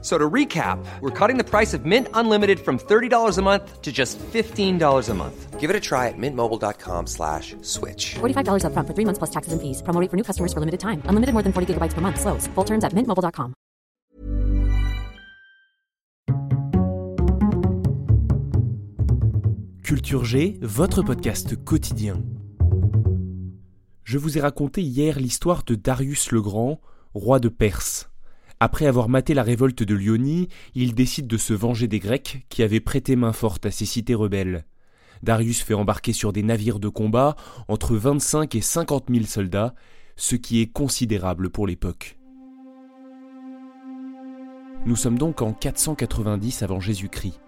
So to recap, we're cutting the price of Mint Unlimited from $30 a month to just $15 a month. Give it a try at mintmobile.com slash switch. $45 upfront for three months plus taxes and fees. Promo rate for new customers for limited time. Unlimited more than 40 gigabytes per month. Slows. Full terms at mintmobile.com. Culture G, votre podcast quotidien. Je vous ai raconté hier l'histoire de Darius le Grand, roi de Perse. Après avoir maté la révolte de Lyonie, il décide de se venger des Grecs qui avaient prêté main forte à ces cités rebelles. Darius fait embarquer sur des navires de combat entre 25 et 50 000 soldats, ce qui est considérable pour l'époque. Nous sommes donc en 490 avant Jésus-Christ.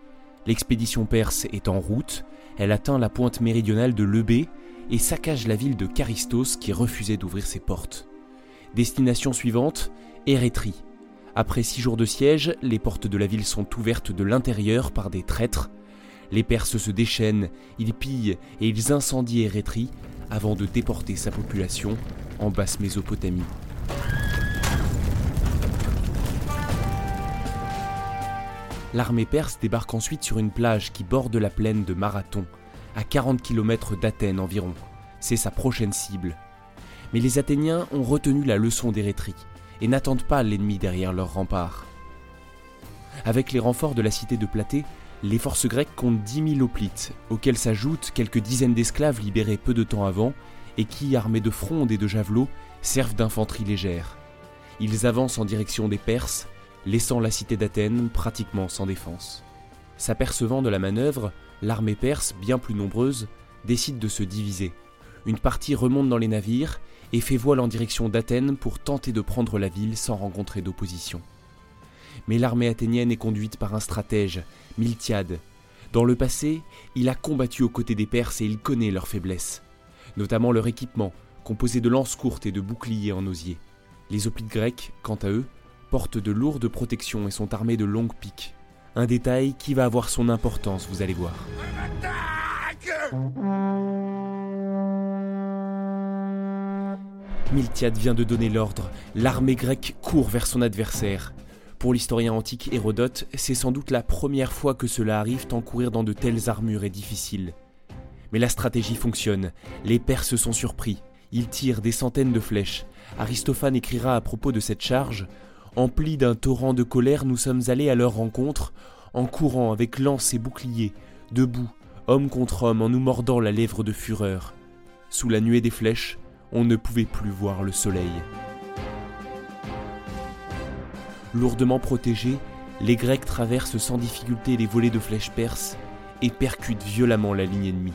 L'expédition perse est en route, elle atteint la pointe méridionale de Lebé et saccage la ville de Charistos qui refusait d'ouvrir ses portes. Destination suivante, Érétrie. Après six jours de siège, les portes de la ville sont ouvertes de l'intérieur par des traîtres. Les Perses se déchaînent, ils pillent et ils incendient Érétrie avant de déporter sa population en basse Mésopotamie. L'armée perse débarque ensuite sur une plage qui borde la plaine de Marathon, à 40 km d'Athènes environ. C'est sa prochaine cible. Mais les Athéniens ont retenu la leçon d'Érétrie et n'attendent pas l'ennemi derrière leurs remparts. Avec les renforts de la cité de Platée, les forces grecques comptent 10 000 hoplites, auxquels s'ajoutent quelques dizaines d'esclaves libérés peu de temps avant et qui, armés de frondes et de javelots, servent d'infanterie légère. Ils avancent en direction des Perses, laissant la cité d'Athènes pratiquement sans défense. S'apercevant de la manœuvre, l'armée perse, bien plus nombreuse, décide de se diviser. Une partie remonte dans les navires et fait voile en direction d'Athènes pour tenter de prendre la ville sans rencontrer d'opposition. Mais l'armée athénienne est conduite par un stratège, Miltiade. Dans le passé, il a combattu aux côtés des Perses et il connaît leurs faiblesses, notamment leur équipement, composé de lances courtes et de boucliers en osier. Les hoplites grecs, quant à eux, portent de lourdes protections et sont armés de longues piques. Un détail qui va avoir son importance, vous allez voir. Miltiade vient de donner l'ordre. L'armée grecque court vers son adversaire. Pour l'historien antique Hérodote, c'est sans doute la première fois que cela arrive tant courir dans de telles armures est difficile. Mais la stratégie fonctionne. Les Perses sont surpris. Ils tirent des centaines de flèches. Aristophane écrira à propos de cette charge Emplis d'un torrent de colère, nous sommes allés à leur rencontre, en courant avec lance et bouclier, debout, homme contre homme, en nous mordant la lèvre de fureur. Sous la nuée des flèches, on ne pouvait plus voir le soleil. Lourdement protégés, les Grecs traversent sans difficulté les volées de flèches perses et percutent violemment la ligne ennemie.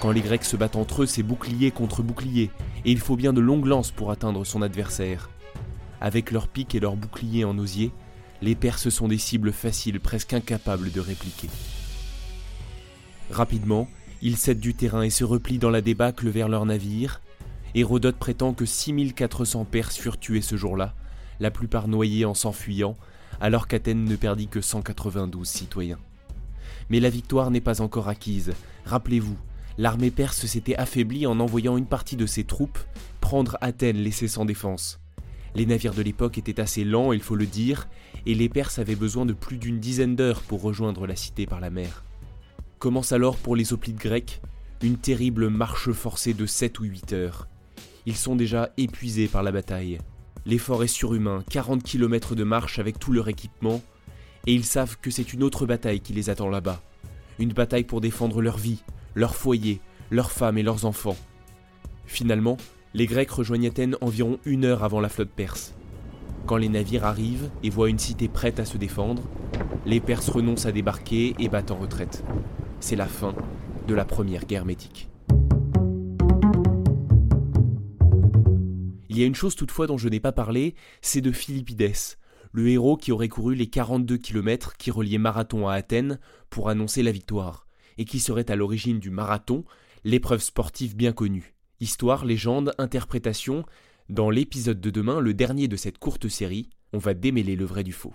Quand les Grecs se battent entre eux, c'est bouclier contre bouclier, et il faut bien de longues lances pour atteindre son adversaire. Avec leurs piques et leurs boucliers en osier, les Perses sont des cibles faciles, presque incapables de répliquer. Rapidement, ils cèdent du terrain et se replient dans la débâcle vers leurs navires. Hérodote prétend que 6400 Perses furent tués ce jour-là, la plupart noyés en s'enfuyant, alors qu'Athènes ne perdit que 192 citoyens. Mais la victoire n'est pas encore acquise. Rappelez-vous, l'armée perse s'était affaiblie en envoyant une partie de ses troupes prendre Athènes laissée sans défense. Les navires de l'époque étaient assez lents, il faut le dire, et les Perses avaient besoin de plus d'une dizaine d'heures pour rejoindre la cité par la mer. Commence alors pour les hoplites grecs une terrible marche forcée de 7 ou 8 heures. Ils sont déjà épuisés par la bataille. L'effort est surhumain, 40 km de marche avec tout leur équipement, et ils savent que c'est une autre bataille qui les attend là-bas. Une bataille pour défendre leur vie, leur foyer, leurs femmes et leurs enfants. Finalement, les Grecs rejoignent Athènes environ une heure avant la flotte perse. Quand les navires arrivent et voient une cité prête à se défendre, les Perses renoncent à débarquer et battent en retraite. C'est la fin de la première guerre métique. Il y a une chose toutefois dont je n'ai pas parlé, c'est de Philippides, le héros qui aurait couru les 42 km qui reliaient Marathon à Athènes pour annoncer la victoire, et qui serait à l'origine du marathon, l'épreuve sportive bien connue. Histoire, légende, interprétation, Dans l'épisode de demain, le dernier de cette courte série, on va démêler le vrai du faux.